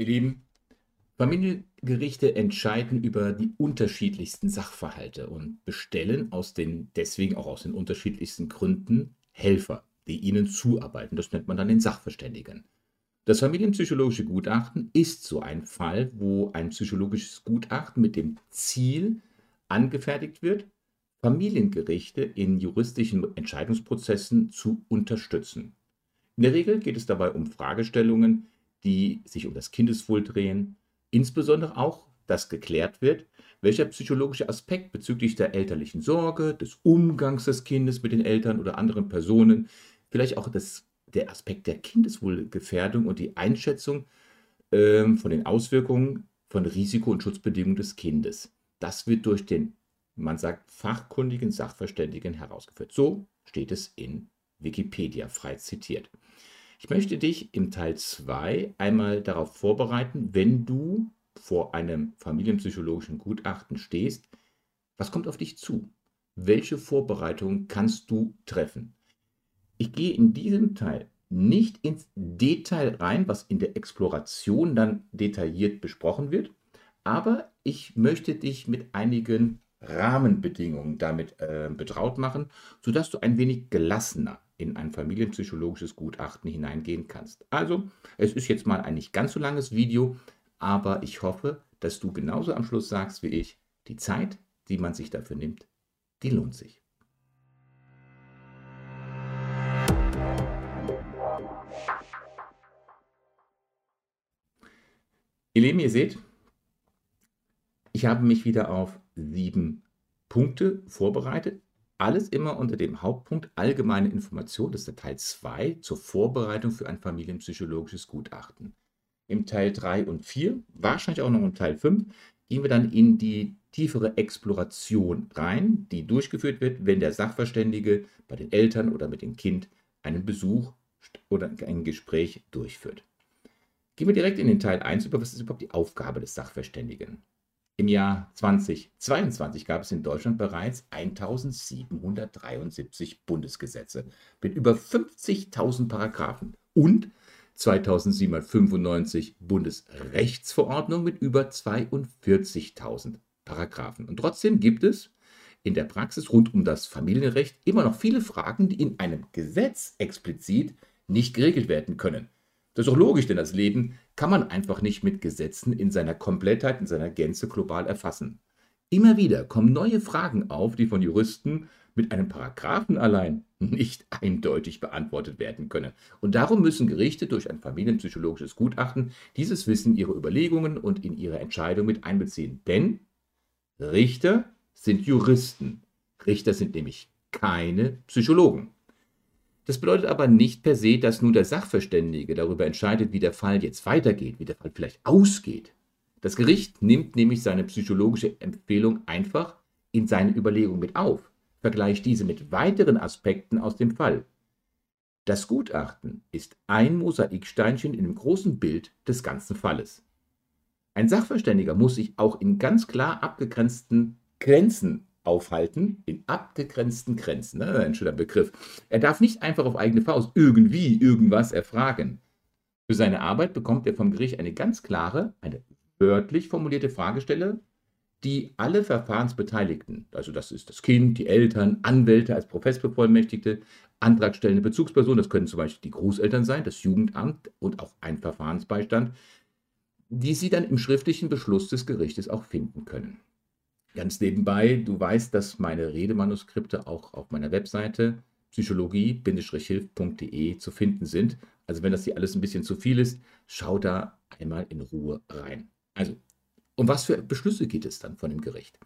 Ihr Lieben, Familiengerichte entscheiden über die unterschiedlichsten Sachverhalte und bestellen aus den, deswegen auch aus den unterschiedlichsten Gründen Helfer, die ihnen zuarbeiten. Das nennt man dann den Sachverständigen. Das familienpsychologische Gutachten ist so ein Fall, wo ein psychologisches Gutachten mit dem Ziel angefertigt wird, Familiengerichte in juristischen Entscheidungsprozessen zu unterstützen. In der Regel geht es dabei um Fragestellungen, die sich um das Kindeswohl drehen, insbesondere auch, dass geklärt wird, welcher psychologische Aspekt bezüglich der elterlichen Sorge, des Umgangs des Kindes mit den Eltern oder anderen Personen, vielleicht auch das, der Aspekt der Kindeswohlgefährdung und die Einschätzung äh, von den Auswirkungen von Risiko- und Schutzbedingungen des Kindes. Das wird durch den, man sagt, fachkundigen Sachverständigen herausgeführt. So steht es in Wikipedia frei zitiert. Ich möchte dich im Teil 2 einmal darauf vorbereiten, wenn du vor einem familienpsychologischen Gutachten stehst, was kommt auf dich zu? Welche Vorbereitungen kannst du treffen? Ich gehe in diesem Teil nicht ins Detail rein, was in der Exploration dann detailliert besprochen wird, aber ich möchte dich mit einigen Rahmenbedingungen damit äh, betraut machen, sodass du ein wenig gelassener in ein familienpsychologisches Gutachten hineingehen kannst. Also, es ist jetzt mal ein nicht ganz so langes Video, aber ich hoffe, dass du genauso am Schluss sagst wie ich, die Zeit, die man sich dafür nimmt, die lohnt sich. Ihr Lieben, ihr seht, ich habe mich wieder auf sieben Punkte vorbereitet. Alles immer unter dem Hauptpunkt allgemeine Information, das ist der Teil 2 zur Vorbereitung für ein familienpsychologisches Gutachten. Im Teil 3 und 4, wahrscheinlich auch noch im Teil 5, gehen wir dann in die tiefere Exploration rein, die durchgeführt wird, wenn der Sachverständige bei den Eltern oder mit dem Kind einen Besuch oder ein Gespräch durchführt. Gehen wir direkt in den Teil 1 über, was ist überhaupt die Aufgabe des Sachverständigen? Im Jahr 2022 gab es in Deutschland bereits 1773 Bundesgesetze mit über 50.000 Paragraphen und 2795 Bundesrechtsverordnungen mit über 42.000 Paragraphen. Und trotzdem gibt es in der Praxis rund um das Familienrecht immer noch viele Fragen, die in einem Gesetz explizit nicht geregelt werden können. Das ist auch logisch, denn das Leben kann man einfach nicht mit Gesetzen in seiner Komplettheit, in seiner Gänze global erfassen. Immer wieder kommen neue Fragen auf, die von Juristen mit einem Paragraphen allein nicht eindeutig beantwortet werden können. Und darum müssen Gerichte durch ein familienpsychologisches Gutachten dieses Wissen, ihre Überlegungen und in ihre Entscheidung mit einbeziehen. Denn Richter sind Juristen. Richter sind nämlich keine Psychologen. Das bedeutet aber nicht per se, dass nur der Sachverständige darüber entscheidet, wie der Fall jetzt weitergeht, wie der Fall vielleicht ausgeht. Das Gericht nimmt nämlich seine psychologische Empfehlung einfach in seine Überlegung mit auf, vergleicht diese mit weiteren Aspekten aus dem Fall. Das Gutachten ist ein Mosaiksteinchen in dem großen Bild des ganzen Falles. Ein Sachverständiger muss sich auch in ganz klar abgegrenzten Grenzen aufhalten, in abgegrenzten Grenzen. Ne? Ein schöner Begriff. Er darf nicht einfach auf eigene Faust irgendwie irgendwas erfragen. Für seine Arbeit bekommt er vom Gericht eine ganz klare, eine wörtlich formulierte Fragestelle, die alle Verfahrensbeteiligten, also das ist das Kind, die Eltern, Anwälte als Prozessbevollmächtigte, antragstellende Bezugspersonen, das können zum Beispiel die Großeltern sein, das Jugendamt und auch ein Verfahrensbeistand, die sie dann im schriftlichen Beschluss des Gerichtes auch finden können. Ganz nebenbei, du weißt, dass meine Redemanuskripte auch auf meiner Webseite psychologie-hilf.de zu finden sind. Also wenn das hier alles ein bisschen zu viel ist, schau da einmal in Ruhe rein. Also, um was für Beschlüsse geht es dann von dem Gericht?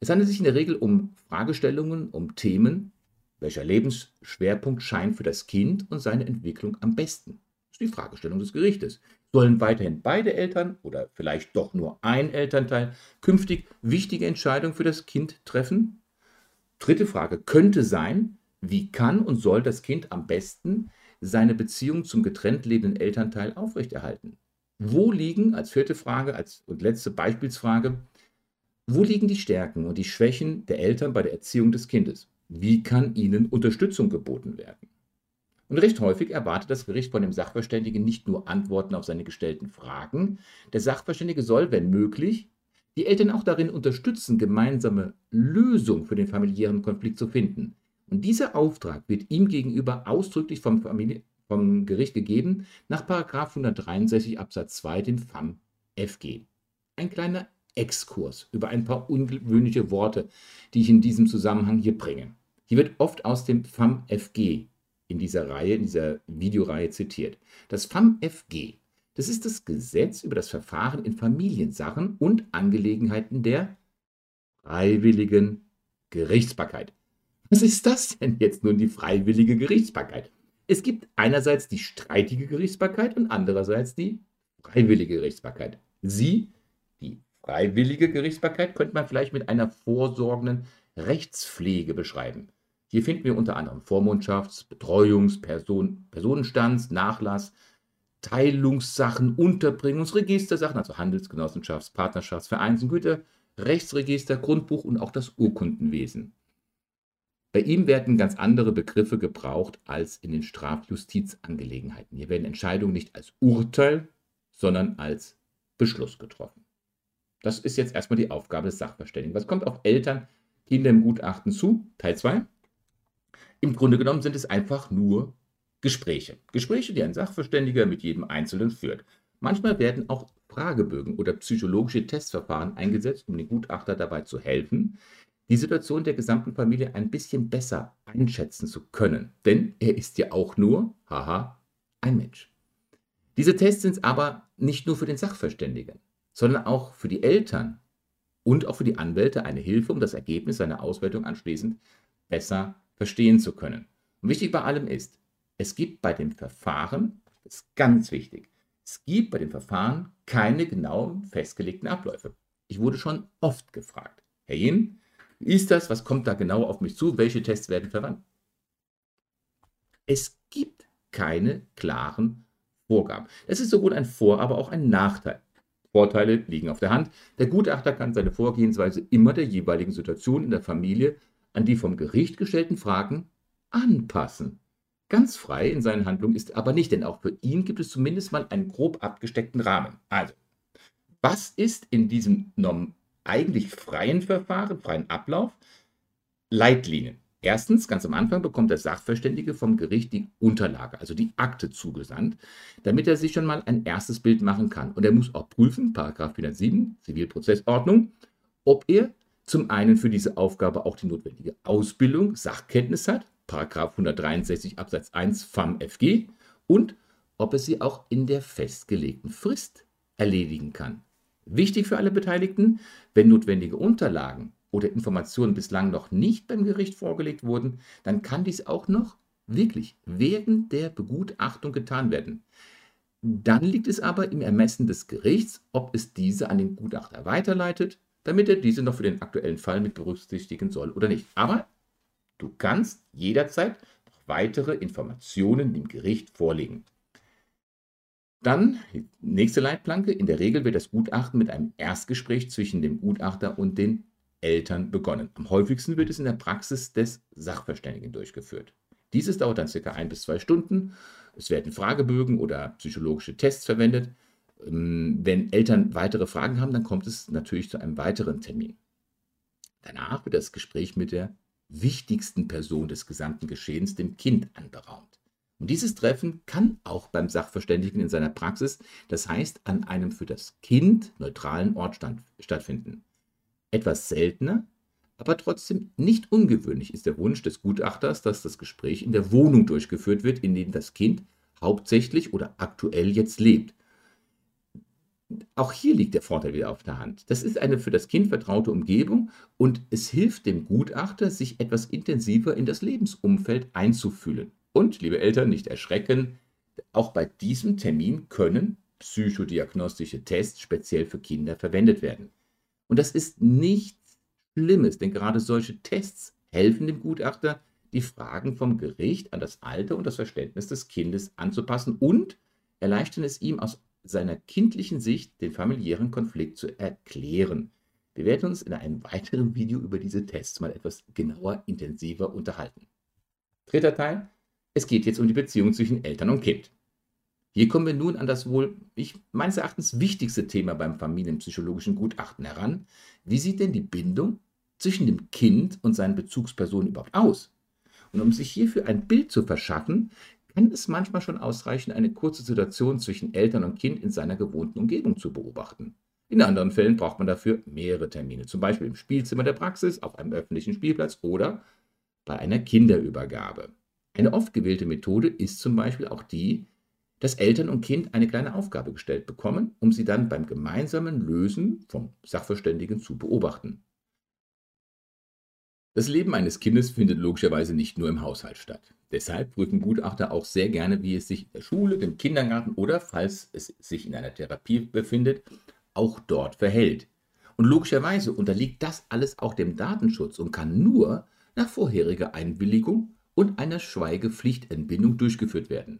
Es handelt sich in der Regel um Fragestellungen, um Themen, welcher Lebensschwerpunkt scheint für das Kind und seine Entwicklung am besten. Das ist die Fragestellung des Gerichtes. Sollen weiterhin beide Eltern oder vielleicht doch nur ein Elternteil künftig wichtige Entscheidungen für das Kind treffen? Dritte Frage könnte sein, wie kann und soll das Kind am besten seine Beziehung zum getrennt lebenden Elternteil aufrechterhalten? Wo liegen, als vierte Frage als, und letzte Beispielsfrage, wo liegen die Stärken und die Schwächen der Eltern bei der Erziehung des Kindes? Wie kann ihnen Unterstützung geboten werden? Und recht häufig erwartet das Gericht von dem Sachverständigen nicht nur Antworten auf seine gestellten Fragen. Der Sachverständige soll, wenn möglich, die Eltern auch darin unterstützen, gemeinsame Lösungen für den familiären Konflikt zu finden. Und dieser Auftrag wird ihm gegenüber ausdrücklich vom, Familie, vom Gericht gegeben nach 163 Absatz 2 dem FAM FG. Ein kleiner Exkurs über ein paar ungewöhnliche Worte, die ich in diesem Zusammenhang hier bringe. Hier wird oft aus dem FAM FG in dieser Reihe, in dieser Videoreihe zitiert. Das FAMFG, das ist das Gesetz über das Verfahren in Familiensachen und Angelegenheiten der freiwilligen Gerichtsbarkeit. Was ist das denn jetzt nun, die freiwillige Gerichtsbarkeit? Es gibt einerseits die streitige Gerichtsbarkeit und andererseits die freiwillige Gerichtsbarkeit. Sie, die freiwillige Gerichtsbarkeit, könnte man vielleicht mit einer vorsorgenden Rechtspflege beschreiben. Hier finden wir unter anderem Vormundschafts-, Betreuungs-, Person, Personenstands-, Nachlass-, Teilungssachen, Unterbringungsregistersachen, also Handelsgenossenschafts-, Partnerschafts-, Vereins- und Güter, Rechtsregister, Grundbuch und auch das Urkundenwesen. Bei ihm werden ganz andere Begriffe gebraucht als in den Strafjustizangelegenheiten. Hier werden Entscheidungen nicht als Urteil, sondern als Beschluss getroffen. Das ist jetzt erstmal die Aufgabe des Sachverständigen. Was kommt auf Eltern, Kinder im Gutachten zu? Teil 2. Im Grunde genommen sind es einfach nur Gespräche. Gespräche, die ein Sachverständiger mit jedem Einzelnen führt. Manchmal werden auch Fragebögen oder psychologische Testverfahren eingesetzt, um den Gutachter dabei zu helfen, die Situation der gesamten Familie ein bisschen besser einschätzen zu können. Denn er ist ja auch nur, haha, ein Mensch. Diese Tests sind aber nicht nur für den Sachverständigen, sondern auch für die Eltern und auch für die Anwälte eine Hilfe, um das Ergebnis seiner Auswertung anschließend besser verstehen zu können. Und wichtig bei allem ist, es gibt bei dem Verfahren, das ist ganz wichtig, es gibt bei dem Verfahren keine genauen festgelegten Abläufe. Ich wurde schon oft gefragt, Herr Jen, wie ist das? Was kommt da genau auf mich zu? Welche Tests werden verwandt? Es gibt keine klaren Vorgaben. Das ist sowohl ein Vor-, aber auch ein Nachteil. Vorteile liegen auf der Hand. Der Gutachter kann seine Vorgehensweise immer der jeweiligen Situation in der Familie an die vom Gericht gestellten Fragen anpassen. Ganz frei in seinen Handlungen ist er aber nicht, denn auch für ihn gibt es zumindest mal einen grob abgesteckten Rahmen. Also, was ist in diesem eigentlich freien Verfahren, freien Ablauf? Leitlinien. Erstens, ganz am Anfang bekommt der Sachverständige vom Gericht die Unterlage, also die Akte zugesandt, damit er sich schon mal ein erstes Bild machen kann. Und er muss auch prüfen, Paragraph 407 Zivilprozessordnung, ob er zum einen für diese Aufgabe auch die notwendige Ausbildung, Sachkenntnis hat, Paragraph 163 Absatz 1 FAM FG, und ob er sie auch in der festgelegten Frist erledigen kann. Wichtig für alle Beteiligten, wenn notwendige Unterlagen oder Informationen bislang noch nicht beim Gericht vorgelegt wurden, dann kann dies auch noch wirklich während der Begutachtung getan werden. Dann liegt es aber im Ermessen des Gerichts, ob es diese an den Gutachter weiterleitet damit er diese noch für den aktuellen Fall mit berücksichtigen soll oder nicht. Aber du kannst jederzeit noch weitere Informationen dem Gericht vorlegen. Dann, nächste Leitplanke, in der Regel wird das Gutachten mit einem Erstgespräch zwischen dem Gutachter und den Eltern begonnen. Am häufigsten wird es in der Praxis des Sachverständigen durchgeführt. Dieses dauert dann circa ein bis zwei Stunden. Es werden Fragebögen oder psychologische Tests verwendet. Ähm, wenn Eltern weitere Fragen haben, dann kommt es natürlich zu einem weiteren Termin. Danach wird das Gespräch mit der wichtigsten Person des gesamten Geschehens, dem Kind, anberaumt. Und dieses Treffen kann auch beim Sachverständigen in seiner Praxis, das heißt an einem für das Kind neutralen Ort stattfinden. Etwas seltener, aber trotzdem nicht ungewöhnlich ist der Wunsch des Gutachters, dass das Gespräch in der Wohnung durchgeführt wird, in der das Kind hauptsächlich oder aktuell jetzt lebt. Auch hier liegt der Vorteil wieder auf der Hand. Das ist eine für das Kind vertraute Umgebung und es hilft dem Gutachter, sich etwas intensiver in das Lebensumfeld einzufühlen. Und, liebe Eltern, nicht erschrecken, auch bei diesem Termin können psychodiagnostische Tests speziell für Kinder verwendet werden. Und das ist nichts Schlimmes, denn gerade solche Tests helfen dem Gutachter, die Fragen vom Gericht an das Alter und das Verständnis des Kindes anzupassen und erleichtern es ihm aus seiner kindlichen Sicht den familiären Konflikt zu erklären. Wir werden uns in einem weiteren Video über diese Tests mal etwas genauer, intensiver unterhalten. Dritter Teil. Es geht jetzt um die Beziehung zwischen Eltern und Kind. Hier kommen wir nun an das wohl, ich, meines Erachtens, wichtigste Thema beim familienpsychologischen Gutachten heran. Wie sieht denn die Bindung zwischen dem Kind und seinen Bezugspersonen überhaupt aus? Und um sich hierfür ein Bild zu verschaffen, kann es manchmal schon ausreichen, eine kurze Situation zwischen Eltern und Kind in seiner gewohnten Umgebung zu beobachten. In anderen Fällen braucht man dafür mehrere Termine, zum Beispiel im Spielzimmer der Praxis, auf einem öffentlichen Spielplatz oder bei einer Kinderübergabe. Eine oft gewählte Methode ist zum Beispiel auch die, dass Eltern und Kind eine kleine Aufgabe gestellt bekommen, um sie dann beim gemeinsamen Lösen vom Sachverständigen zu beobachten. Das Leben eines Kindes findet logischerweise nicht nur im Haushalt statt. Deshalb prüfen Gutachter auch sehr gerne, wie es sich in der Schule, dem Kindergarten oder, falls es sich in einer Therapie befindet, auch dort verhält. Und logischerweise unterliegt das alles auch dem Datenschutz und kann nur nach vorheriger Einwilligung und einer Schweigepflichtentbindung durchgeführt werden.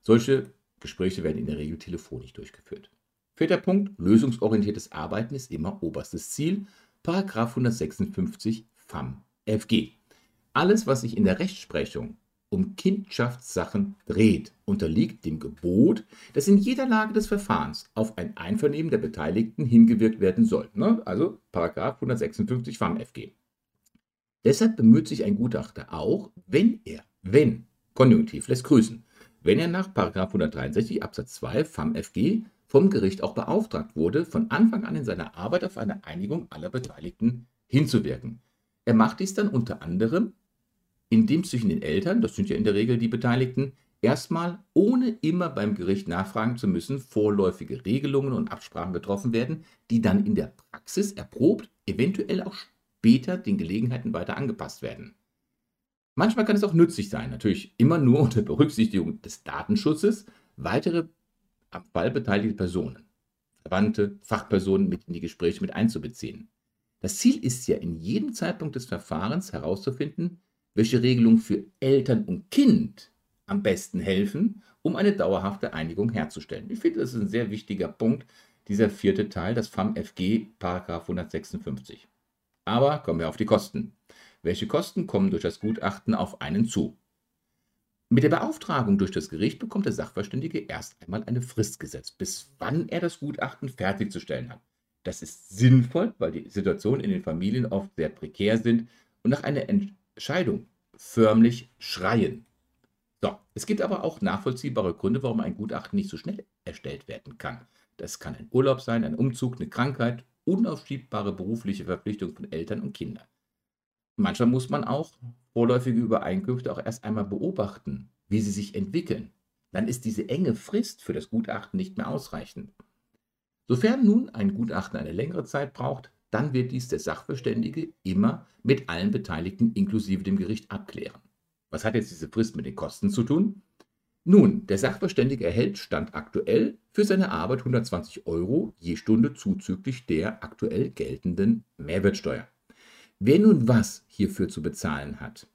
Solche Gespräche werden in der Regel telefonisch durchgeführt. Vierter Punkt, lösungsorientiertes Arbeiten ist immer oberstes Ziel. Paragraph 156 FAM FG. Alles, was sich in der Rechtsprechung um Kindschaftssachen dreht, unterliegt dem Gebot, dass in jeder Lage des Verfahrens auf ein Einvernehmen der Beteiligten hingewirkt werden soll. Ne? Also Paragraph 156 FAM FG. Deshalb bemüht sich ein Gutachter auch, wenn er, wenn, Konjunktiv lässt grüßen, wenn er nach 163 Absatz 2 FAMFG vom Gericht auch beauftragt wurde, von Anfang an in seiner Arbeit auf eine Einigung aller Beteiligten hinzuwirken. Er macht dies dann unter anderem, indem zwischen den Eltern, das sind ja in der Regel die Beteiligten, erstmal, ohne immer beim Gericht nachfragen zu müssen, vorläufige Regelungen und Absprachen getroffen werden, die dann in der Praxis erprobt, eventuell auch später den Gelegenheiten weiter angepasst werden. Manchmal kann es auch nützlich sein, natürlich immer nur unter Berücksichtigung des Datenschutzes, weitere am Fall beteiligte Personen, Verwandte, Fachpersonen mit in die Gespräche mit einzubeziehen. Das Ziel ist ja in jedem Zeitpunkt des Verfahrens herauszufinden, welche Regelungen für Eltern und Kind am besten helfen, um eine dauerhafte Einigung herzustellen. Ich finde, das ist ein sehr wichtiger Punkt, dieser vierte Teil, das FAM-FG, Paragraph 156. Aber kommen wir auf die Kosten. Welche Kosten kommen durch das Gutachten auf einen zu? Mit der Beauftragung durch das Gericht bekommt der Sachverständige erst einmal eine Frist gesetzt, bis wann er das Gutachten fertigzustellen hat. Das ist sinnvoll, weil die Situationen in den Familien oft sehr prekär sind und nach einer Entscheidung förmlich schreien. So, es gibt aber auch nachvollziehbare Gründe, warum ein Gutachten nicht so schnell erstellt werden kann. Das kann ein Urlaub sein, ein Umzug, eine Krankheit, unaufschiebbare berufliche Verpflichtung von Eltern und Kindern. Manchmal muss man auch vorläufige Übereinkünfte auch erst einmal beobachten, wie sie sich entwickeln. Dann ist diese enge Frist für das Gutachten nicht mehr ausreichend. Sofern nun ein Gutachten eine längere Zeit braucht, dann wird dies der Sachverständige immer mit allen Beteiligten inklusive dem Gericht abklären. Was hat jetzt diese Frist mit den Kosten zu tun? Nun, der Sachverständige erhält Stand aktuell für seine Arbeit 120 Euro je Stunde zuzüglich der aktuell geltenden Mehrwertsteuer. Wer nun was hierfür zu bezahlen hat,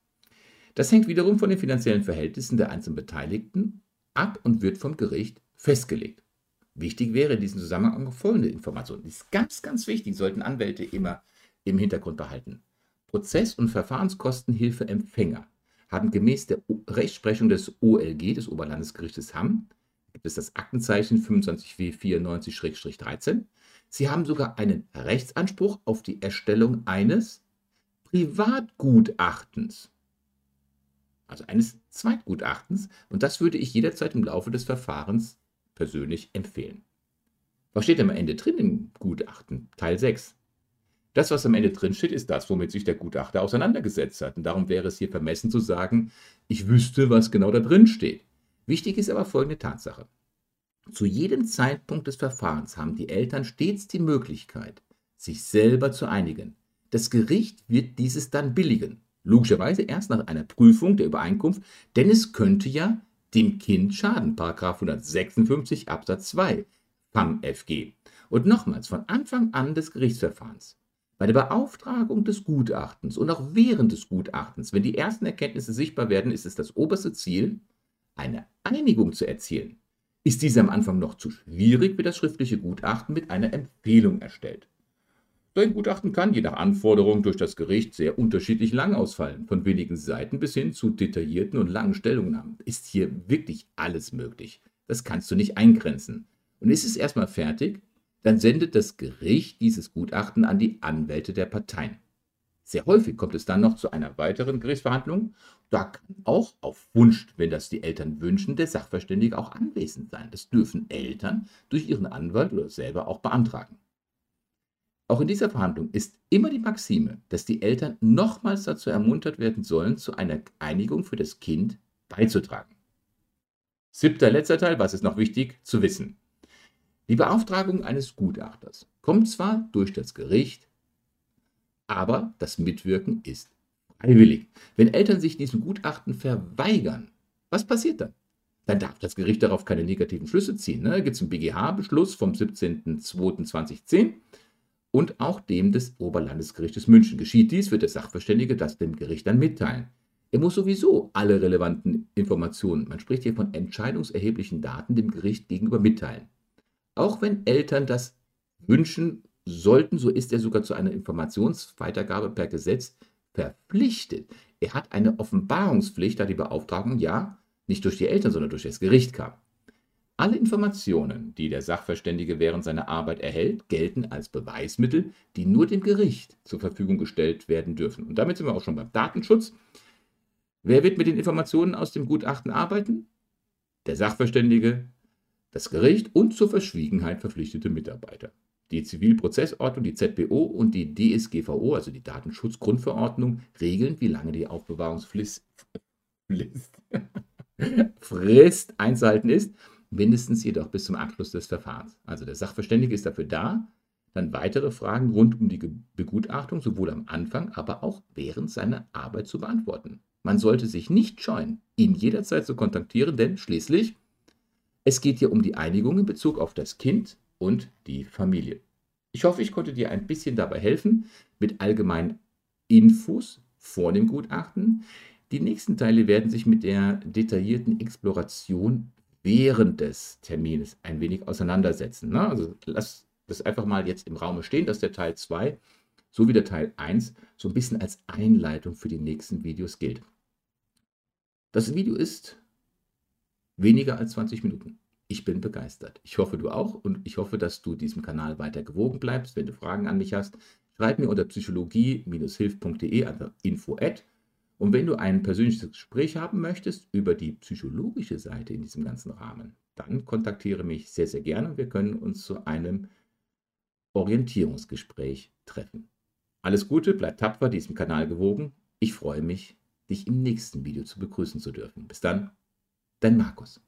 das hängt wiederum von den finanziellen Verhältnissen der einzelnen Beteiligten ab und wird vom Gericht festgelegt. Wichtig wäre in diesem Zusammenhang folgende Information. Die ist ganz, ganz wichtig, sollten Anwälte immer im Hintergrund behalten. Prozess- und Verfahrenskostenhilfeempfänger haben gemäß der Rechtsprechung des OLG, des Oberlandesgerichtes Hamm, gibt es das Aktenzeichen 25W94-13. Sie haben sogar einen Rechtsanspruch auf die Erstellung eines Privatgutachtens. Also eines Zweitgutachtens. Und das würde ich jederzeit im Laufe des Verfahrens persönlich empfehlen. Was steht am Ende drin im Gutachten? Teil 6. Das, was am Ende drin steht, ist das, womit sich der Gutachter auseinandergesetzt hat. Und darum wäre es hier vermessen zu sagen, ich wüsste, was genau da drin steht. Wichtig ist aber folgende Tatsache. Zu jedem Zeitpunkt des Verfahrens haben die Eltern stets die Möglichkeit, sich selber zu einigen. Das Gericht wird dieses dann billigen. Logischerweise erst nach einer Prüfung der Übereinkunft, denn es könnte ja dem Kind schaden. Paragraph 156 Absatz 2 FAM FG. Und nochmals, von Anfang an des Gerichtsverfahrens, bei der Beauftragung des Gutachtens und auch während des Gutachtens, wenn die ersten Erkenntnisse sichtbar werden, ist es das oberste Ziel, eine Einigung zu erzielen. Ist diese am Anfang noch zu schwierig, wird das schriftliche Gutachten mit einer Empfehlung erstellt. Dein Gutachten kann je nach Anforderung durch das Gericht sehr unterschiedlich lang ausfallen, von wenigen Seiten bis hin zu detaillierten und langen Stellungnahmen. Ist hier wirklich alles möglich. Das kannst du nicht eingrenzen. Und ist es erstmal fertig, dann sendet das Gericht dieses Gutachten an die Anwälte der Parteien. Sehr häufig kommt es dann noch zu einer weiteren Gerichtsverhandlung. Da kann auch auf Wunsch, wenn das die Eltern wünschen, der Sachverständige auch anwesend sein. Das dürfen Eltern durch ihren Anwalt oder selber auch beantragen. Auch in dieser Verhandlung ist immer die Maxime, dass die Eltern nochmals dazu ermuntert werden sollen, zu einer Einigung für das Kind beizutragen. Siebter, letzter Teil, was ist noch wichtig zu wissen? Die Beauftragung eines Gutachters kommt zwar durch das Gericht, aber das Mitwirken ist freiwillig. Wenn Eltern sich diesem Gutachten verweigern, was passiert dann? Dann darf das Gericht darauf keine negativen Schlüsse ziehen. Ne? Da gibt es einen BGH-Beschluss vom 17.02.2010 und auch dem des Oberlandesgerichtes München. Geschieht dies, wird der Sachverständige das dem Gericht dann mitteilen. Er muss sowieso alle relevanten Informationen, man spricht hier von entscheidungserheblichen Daten, dem Gericht gegenüber mitteilen. Auch wenn Eltern das wünschen sollten, so ist er sogar zu einer Informationsweitergabe per Gesetz verpflichtet. Er hat eine Offenbarungspflicht, da die Beauftragung ja nicht durch die Eltern, sondern durch das Gericht kam. Alle Informationen, die der Sachverständige während seiner Arbeit erhält, gelten als Beweismittel, die nur dem Gericht zur Verfügung gestellt werden dürfen. Und damit sind wir auch schon beim Datenschutz. Wer wird mit den Informationen aus dem Gutachten arbeiten? Der Sachverständige, das Gericht und zur Verschwiegenheit verpflichtete Mitarbeiter. Die Zivilprozessordnung, die ZBO und die DSGVO, also die Datenschutzgrundverordnung, regeln, wie lange die Aufbewahrungsfrist Frist einzuhalten ist, mindestens jedoch bis zum Abschluss des Verfahrens. Also der Sachverständige ist dafür da, dann weitere Fragen rund um die Begutachtung sowohl am Anfang, aber auch während seiner Arbeit zu beantworten. Man sollte sich nicht scheuen, ihn jederzeit zu kontaktieren, denn schließlich es geht hier um die Einigung in Bezug auf das Kind und die Familie. Ich hoffe, ich konnte dir ein bisschen dabei helfen mit allgemeinen Infos vor dem Gutachten. Die nächsten Teile werden sich mit der detaillierten Exploration während des Termines ein wenig auseinandersetzen. Ne? Also lass das einfach mal jetzt im Raum stehen, dass der Teil 2 sowie der Teil 1 so ein bisschen als Einleitung für die nächsten Videos gilt. Das Video ist weniger als 20 Minuten. Ich bin begeistert. Ich hoffe, du auch und ich hoffe, dass du diesem Kanal weiter gewogen bleibst. Wenn du Fragen an mich hast, schreib mir unter psychologie-hilf.de, also info. Und wenn du ein persönliches Gespräch haben möchtest über die psychologische Seite in diesem ganzen Rahmen, dann kontaktiere mich sehr, sehr gerne und wir können uns zu einem Orientierungsgespräch treffen. Alles Gute, bleib tapfer, diesem Kanal gewogen. Ich freue mich, dich im nächsten Video zu begrüßen zu dürfen. Bis dann, dein Markus.